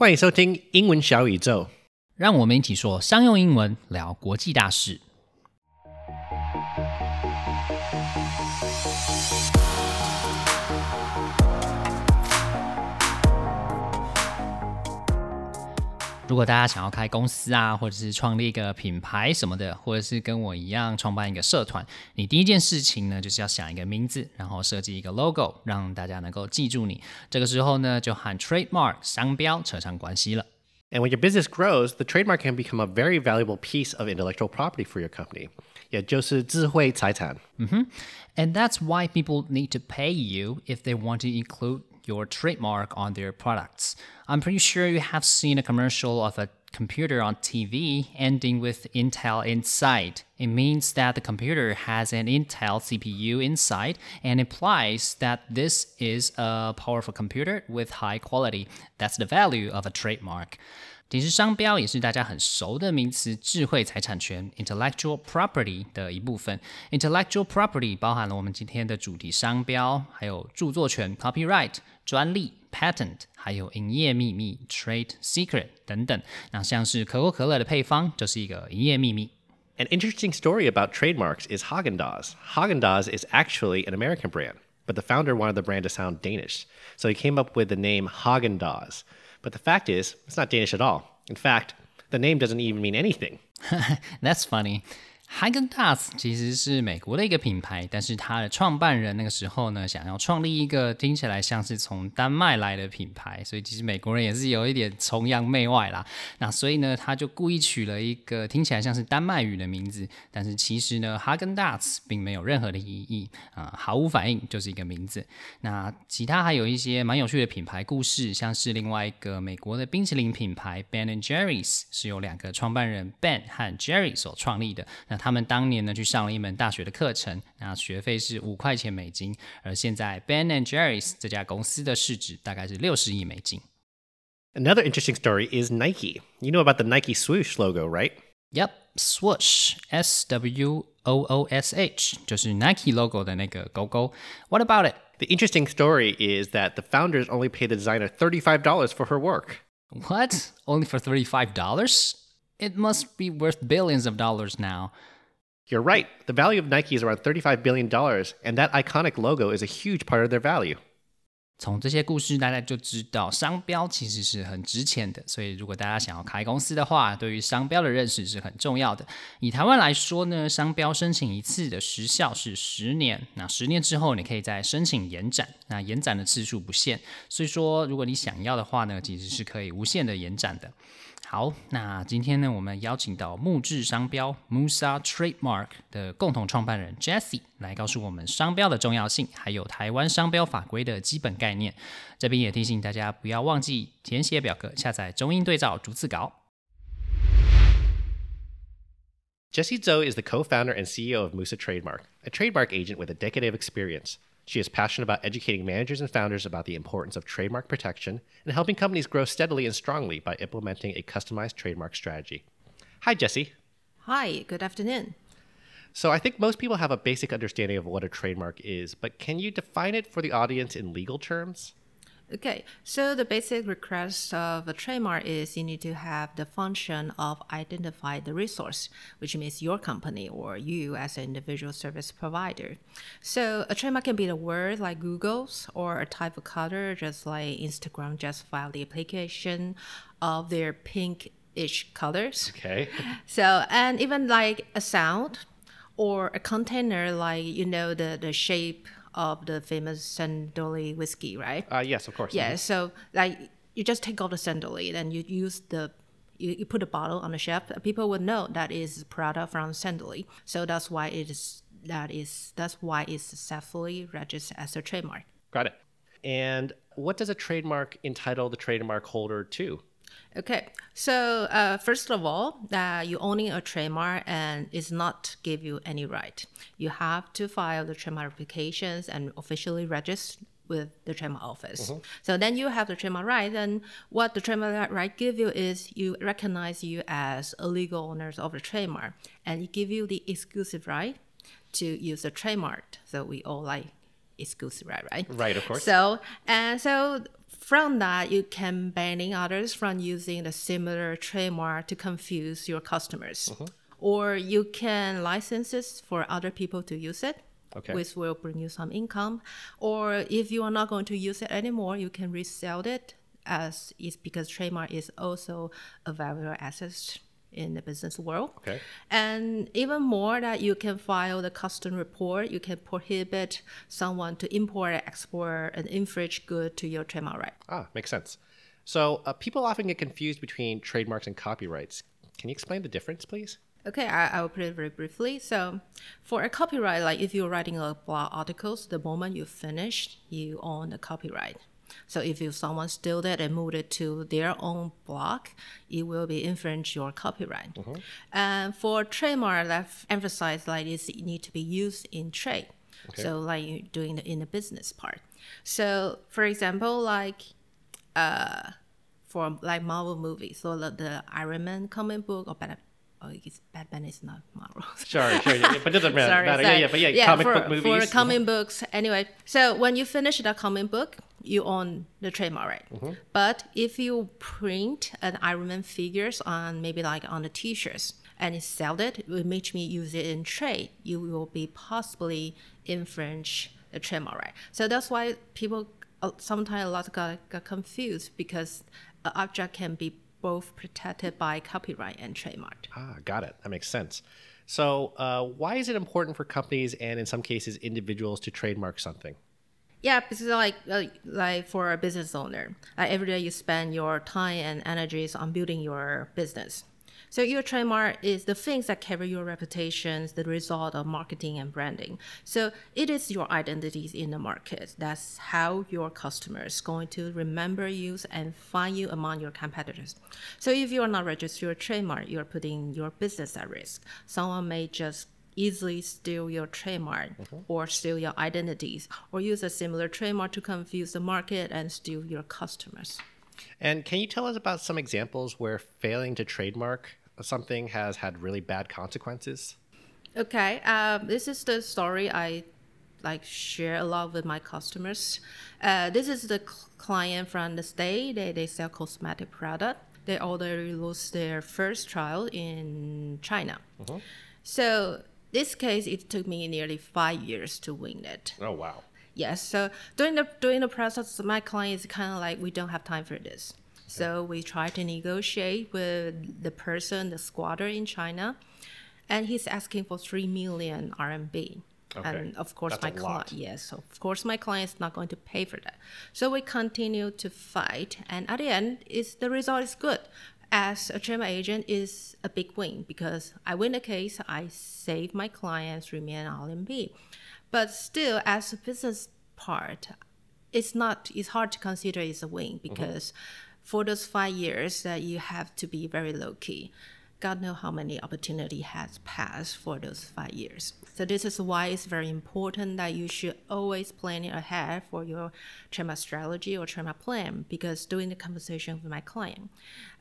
欢迎收听英文小宇宙。让我们一起说商用英文，聊国际大事。如果大家想要开公司啊，或者是创立一个品牌什么的，或者是跟我一样创办一个社团，你第一件事情呢，就是要想一个名字，然后设计一个 logo，让大家能够记住你。这个时候呢，就和 trademark 商标扯上关系了。And when your business grows, the trademark can become a very valuable piece of intellectual property for your company. 也就是智慧财产。And that's why people need to pay you if they want to include your trademark on their products. I'm pretty sure you have seen a commercial of a computer on TV ending with Intel inside. It means that the computer has an Intel CPU inside and implies that this is a powerful computer with high quality. That's the value of a trademark. 其实商标也是大家很熟的名词，智慧财产权 （intellectual property） 的一部分。intellectual property 包含了我们今天的主题商标，还有着作权 （copyright）、专利 （patent），还有营业秘密 （trade secret） 等等。那像是可口可乐的配方就是一个营业秘密。An interesting story about trademarks is Haagen-Dazs. Haagen-Dazs is actually an American brand, but the founder wanted the brand to sound Danish, so he came up with the name Haagen-Dazs. But the fact is, it's not Danish at all. In fact, the name doesn't even mean anything. That's funny. Hagen Dazs 其实是美国的一个品牌，但是它的创办人那个时候呢，想要创立一个听起来像是从丹麦来的品牌，所以其实美国人也是有一点崇洋媚外啦。那所以呢，他就故意取了一个听起来像是丹麦语的名字，但是其实呢，Haagen-Dazs 并没有任何的意义啊，毫无反应，就是一个名字。那其他还有一些蛮有趣的品牌故事，像是另外一个美国的冰淇淋品牌 Ben and Jerry's 是由两个创办人 Ben 和 Jerry 所创立的。那他们当年呢去上了一门大学的课程，那学费是五块钱美金，而现在 Ben and Jerry's 这家公司的市值大概是六十亿美金。 Another interesting story is Nike. You know about the Nike swoosh logo, right? Yep, swoosh, S W O O S H，就是 Nike logo 的那个勾勾。What about it? The interesting story is that the founders only paid the designer $35 for her work. What? Only for thirty-five dollars? It must be worth billions of dollars now. You're right. The value of Nike is around $35 billion, dollars, and that iconic logo is a huge part of their value. 从这些故事，大家就知道商标其实是很值钱的。所以，如果大家想要开公司的话，对于商标的认识是很重要的。以台湾来说呢，商标申请一次的时效是十年。那十年之后，你可以再申请延展。那延展的次数不限，所以说，如果你想要的话呢，其实是可以无限的延展的。好，那今天呢，我们邀请到木质商标 Musa Trademark 的共同创办人 Jesse 来告诉我们商标的重要性，还有台湾商标法规的基本概念。这边也提醒大家不要忘记填写表格，下载中英对照逐字稿。Jessie Zhou is the co founder and CEO of Musa Trademark, a trademark agent with a decade of experience. She is passionate about educating managers and founders about the importance of trademark protection and helping companies grow steadily and strongly by implementing a customized trademark strategy. Hi, Jessie. Hi, good afternoon. So, I think most people have a basic understanding of what a trademark is, but can you define it for the audience in legal terms? Okay, so the basic request of a trademark is you need to have the function of identify the resource, which means your company or you as an individual service provider. So a trademark can be the word like Google's or a type of color, just like Instagram just filed the application of their pinkish colors. Okay. So and even like a sound or a container like you know the the shape of the famous Suntory whiskey, right? Uh, yes, of course. Yeah, so like you just take off the Suntory, then you use the you, you put a bottle on the shelf. People would know that is product from Suntory. So that's why it is that is that's why it's successfully registered as a trademark. Got it. And what does a trademark entitle the trademark holder to? Okay, so uh, first of all, that you owning a trademark and is not give you any right. You have to file the trademark applications and officially register with the trademark office. So then you have the trademark right. And what the trademark right give you is you recognize you as a legal owners of the trademark, and it give you the exclusive right to use the trademark. So we all like exclusive right, right? Right, of course. So and so from that, you can banning others from using the similar trademark to confuse your customers. Mm-hmm. Or you can license it for other people to use it, Okay. which will bring you some income. Or if you are not going to use it anymore, you can resell it as is because trademark is also a valuable asset in the business world. Okay. And even more that you can file the custom report, you can prohibit someone to import or export an infringed good to your trademark right. Ah, makes sense. So uh, people often get confused between trademarks and copyrights. Can you explain the difference, please? Okay, I, I will put it very briefly. So, for a copyright, like if you're writing a blog articles, the moment you finish, you own the copyright. So if you someone steal it and move it to their own blog, it will be infringe your copyright. And for trademark, that emphasize like it need to be used in trade. So like you doing the in the business part. So for example, like uh, for like Marvel movies, so the, the Iron Man comic book or Batman. Oh, it's Batman is not Marvel. Sure, sure, yeah, but it doesn't matter. sorry, matter. sorry. Yeah, yeah, but yeah, comic for, book movies. For comic books, anyway. So when you finish the comic book, you own the trademark right. Mm-hmm. But if you print an Iron Man figures on maybe like on the t-shirts and you sell it, which means use it in trade, you will be possibly infringe the trademark right. So that's why people sometimes a lot got, got confused because an object can be both protected by copyright and trademark. Ah, got it. That makes sense. So, uh, why is it important for companies and, in some cases, individuals to trademark something? Yeah, because like like, for a business owner, like every day you spend your time and energies on building your business. So your trademark is the things that carry your reputations, the result of marketing and branding. So it is your identities in the market. That's how your customers going to remember you and find you among your competitors. So if you are not registered your trademark, you are putting your business at risk. Someone may just easily steal your trademark or steal your identities or use a similar trademark to confuse the market and steal your customers. And can you tell us about some examples where failing to trademark something has had really bad consequences? Okay, um, this is the story I like share a lot with my customers. Uh, this is the cl- client from the state. They, they sell cosmetic product. They already lost their first trial in China. So this case, it took me nearly five years to win it. Oh, wow. Yes. So during the during the process, my client is kind of like we don't have time for this. So we try to negotiate with the person, the squatter in China, and he's asking for three million RMB. Okay. And of course, That's my client, yes, of course, my client is not going to pay for that. So we continue to fight, and at the end, is the result is good. As a trademark agent, is a big win because I win the case, I save my client three million RMB. But still, as a business part, it's not. It's hard to consider it's a win mm-hmm. because for those five years that you have to be very low key. God know how many opportunity has passed for those five years. So this is why it's very important that you should always plan ahead for your trademark strategy or trademark plan. Because during the conversation with my client,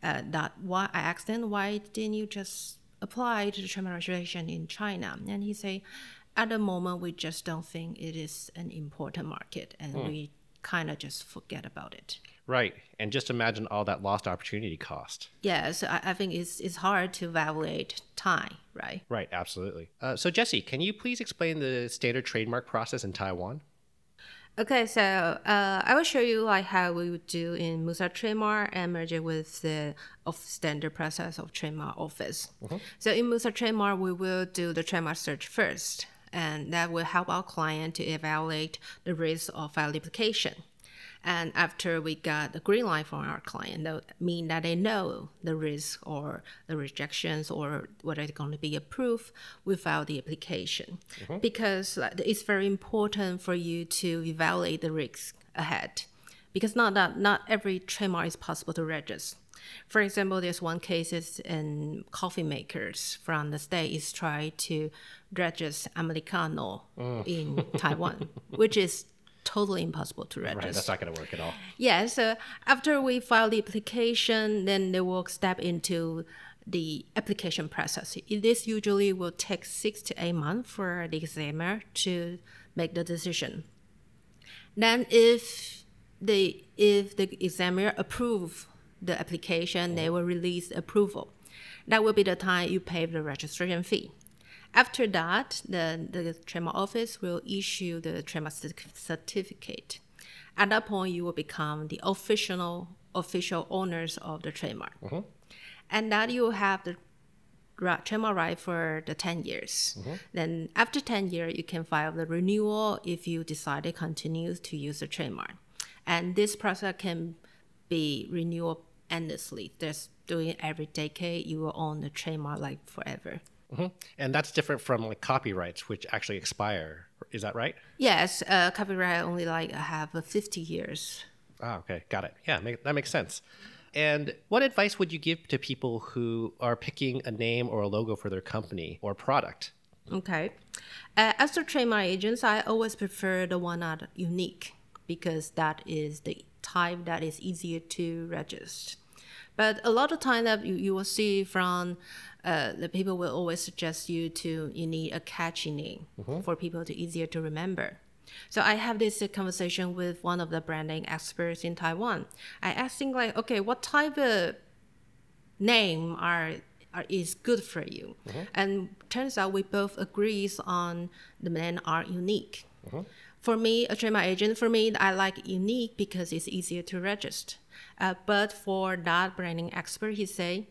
uh, that why I asked him why didn't you just apply to the trademark registration in China? And he say, at the moment we just don't think it is an important market, and we kind of just forget about it. Right. And just imagine all that lost opportunity cost. Yeah, so I, I think it's it's hard to evaluate time, right? Right, absolutely. Uh, so, Jessie, can you please explain the standard trademark process in Taiwan? Okay, so uh, I will show you like how we would do in Musa Trademark and merge it with the of standard process of trademark office. So in Musa Trademark, we will do the trademark search first, and that will help our client to evaluate the risk of file duplication. And after we got the green light from our client, that mean that they know the risk or the rejections or whether it's going to be approved, we file the application. Mm-hmm. Because it's very important for you to evaluate the risk ahead. Because not that not every trademark is possible to register. For example, there's one case in coffee makers from the state is trying to register Americano mm. in Taiwan, which is totally impossible to register. Right, that's not going to work at all. Yeah, so after we file the application, then they will step into the application process. This usually will take six to eight months for the examiner to make the decision. Then, if they if the examiner approve the application, they oh. will release approval. That will be the time you pay the registration fee. After that, the, the trademark office will issue the trademark certificate. At that point, you will become the official official owners of the trademark, mm-hmm. and that you have the trademark right for the 10 years. Mm-hmm. Then after 10 years, you can file the renewal if you decide to continue to use the trademark. And this process can be renewed endlessly. Just doing it every decade, you will own the trademark like forever. And that's different from like copyrights, which actually expire. Is that right? Yes, uh, copyright only like have uh, 50 years. Ah, okay, got it. Yeah, make, that makes sense. And what advice would you give to people who are picking a name or a logo for their company or product? Okay. Uh, as a trademark agents, I always prefer the one that unique because that is the type that is easier to register. But a lot of time that you, you will see from uh, the people will always suggest you to you need a catchy name for people to easier to remember. So I have this uh, conversation with one of the branding experts in Taiwan. I asked him like, okay, what type of name are, are is good for you? And turns out we both agrees on the men are unique. For me, a trademark agent, for me, I like unique because it's easier to register. Uh, but for that branding expert, he say,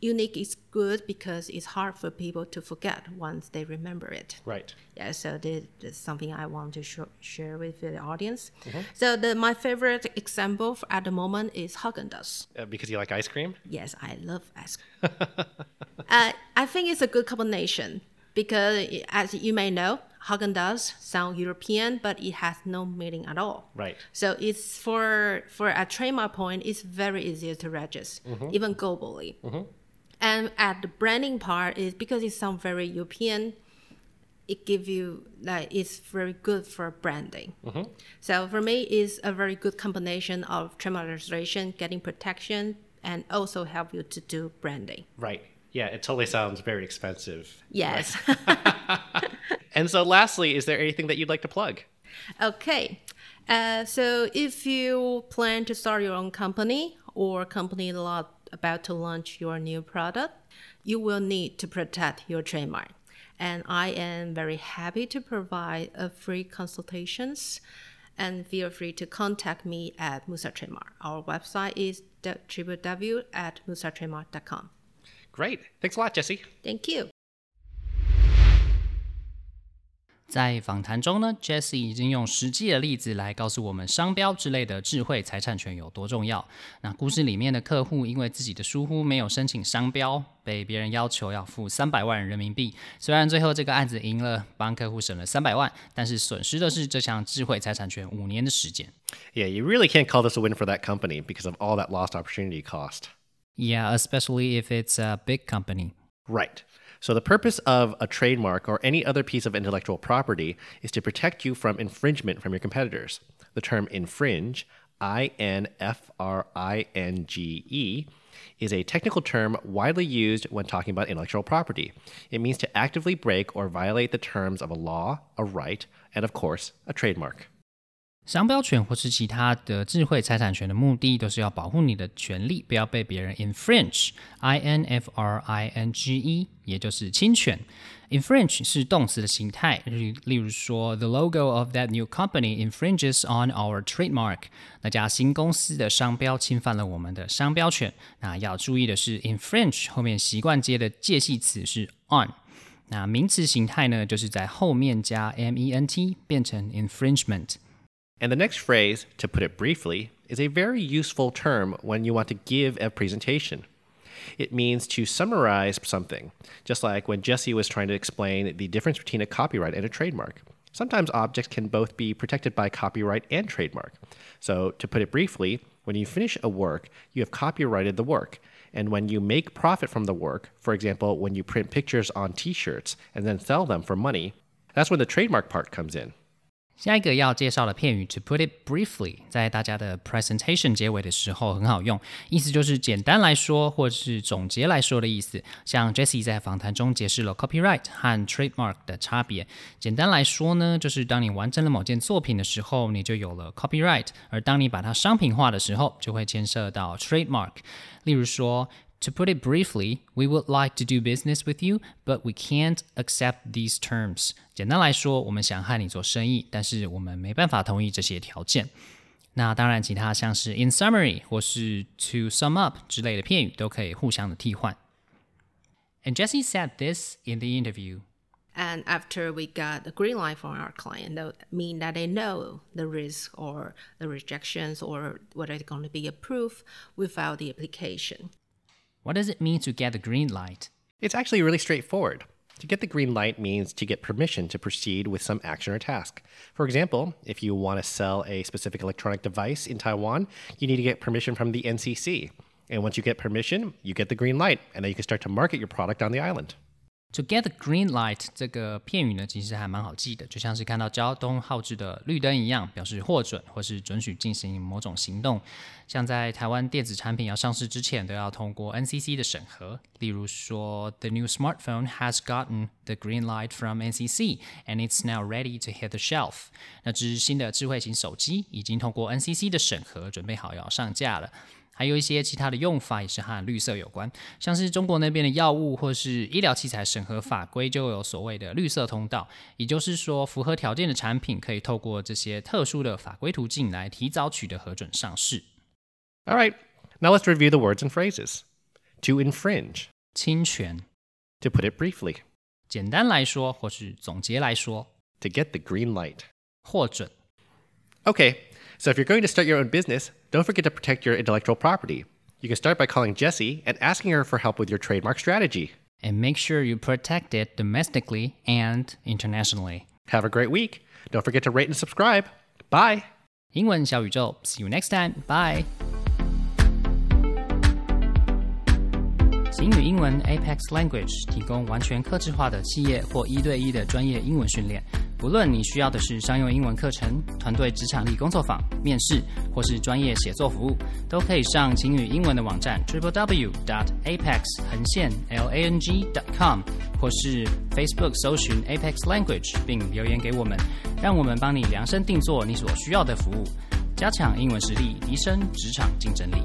unique is good because it's hard for people to forget once they remember it. Right. Yeah, so this is something I want to sh- share with the audience. So the my favorite example f- at the moment is Haagen-Dazs. Uh, because you like ice cream? Yes, I love ice cream. uh, I think it's a good combination because, as you may know, Haagen-Dazs sound European, but it has no meaning at all. Right. So it's for for a trademark point, it's very easy to register, mm-hmm. even globally. Mm-hmm. And at the branding part is because it sounds very European, it give you like it's very good for branding. Mm-hmm. So for me, it's a very good combination of trademark registration, getting protection, and also help you to do branding. Right. Yeah, it totally sounds very expensive. Yes. And so, lastly, is there anything that you'd like to plug? Okay. Uh, so if you plan to start your own company or company lot about to launch your new product, you will need to protect your trademark. And I am very happy to provide a free consultations and feel free to contact me at Musa Trademark. Our website is www at musatrademark.com. Great. Thanks a lot, Jessie. Thank you. 在访谈中呢，Jesse 已经用实际的例子来告诉我们商标之类的智慧财产权有多重要。那故事里面的客户因为自己的疏忽没有申请商标，被别人要求要付三百万人民币。虽然最后这个案子赢了，帮客户省了三百万，但是损失的是这项智慧财产权五年的时间。Yeah, you really can't call this a win for that company because of all that lost opportunity cost. Yeah, especially if it's a big company. Right. So, the purpose of a trademark or any other piece of intellectual property is to protect you from infringement from your competitors. The term infringe, I N F R I N G E, is a technical term widely used when talking about intellectual property. It means to actively break or violate the terms of a law, a right, and of course, a trademark. 商标权或是其他的智慧财产权的目的，都是要保护你的权利，不要被别人 infringe，i n f r i n g e，也就是侵权。infringe 是动词的形态，例例如说，the logo of that new company infringes on our trademark，那家新公司的商标侵犯了我们的商标权。那要注意的是，infringe 后面习惯接的介系词是 on。那名词形态呢，就是在后面加 m e n t 变成 infringement。And the next phrase, to put it briefly, is a very useful term when you want to give a presentation. It means to summarize something, just like when Jessie was trying to explain the difference between a copyright and a trademark. Sometimes objects can both be protected by copyright and trademark. So, to put it briefly, when you finish a work, you have copyrighted the work. And when you make profit from the work, for example, when you print pictures on t shirts and then sell them for money, that's when the trademark part comes in. 下一个要介绍的片语，to put it briefly，在大家的 presentation 结尾的时候很好用，意思就是简单来说，或是总结来说的意思。像 Jessie 在访谈中解释了 copyright 和 trademark 的差别。简单来说呢，就是当你完成了某件作品的时候，你就有了 copyright；而当你把它商品化的时候，就会牵涉到 trademark。例如说。To put it briefly, we would like to do business with you, but we can't accept these terms. 简单来说，我们想和你做生意，但是我们没办法同意这些条件。那当然，其他像是 in summary 或是 to sum up 之类的片语都可以互相的替换。And Jessie said this in the interview. And after we got the green light from our client, that mean that they know the risk or the rejections or whether it's going to be approved, we filed the application. What does it mean to get the green light? It's actually really straightforward. To get the green light means to get permission to proceed with some action or task. For example, if you want to sell a specific electronic device in Taiwan, you need to get permission from the NCC. And once you get permission, you get the green light, and then you can start to market your product on the island. To get the green light 这个片语呢，其实还蛮好记的，就像是看到交通号志的绿灯一样，表示获准或是准许进行某种行动。像在台湾电子产品要上市之前，都要通过 NCC 的审核。例如说，The new smartphone has gotten the green light from NCC and it's now ready to hit the shelf。那只新的智慧型手机已经通过 NCC 的审核，准备好要上架了。还有一些其他的用法也是和绿色有关，像是中国那边的药物或是医疗器材审核法规就有所谓的绿色通道，也就是说符合条件的产品可以透过这些特殊的法规途径来提早取得核准上市。All right, now let's review the words and phrases. To infringe. 侵权。To put it briefly. 简单来说，或是总结来说。To get the green light. 获准。Okay, so if you're going to start your own business, don't forget to protect your intellectual property. You can start by calling Jessie and asking her for help with your trademark strategy. And make sure you protect it domestically and internationally. Have a great week. Don't forget to rate and subscribe. Bye. 英文小宇宙，See you next time. Bye. 擎宇英文 Apex Language 提供完全客制化的企业或一对一的专业英文训练。不论你需要的是商用英文课程、团队职场力工作坊、面试，或是专业写作服务，都可以上晴雨英文的网站 triple w dot apex 横线 l a n g dot com，或是 Facebook 搜寻 Apex Language 并留言给我们，让我们帮你量身定做你所需要的服务，加强英文实力，提升职场竞争力。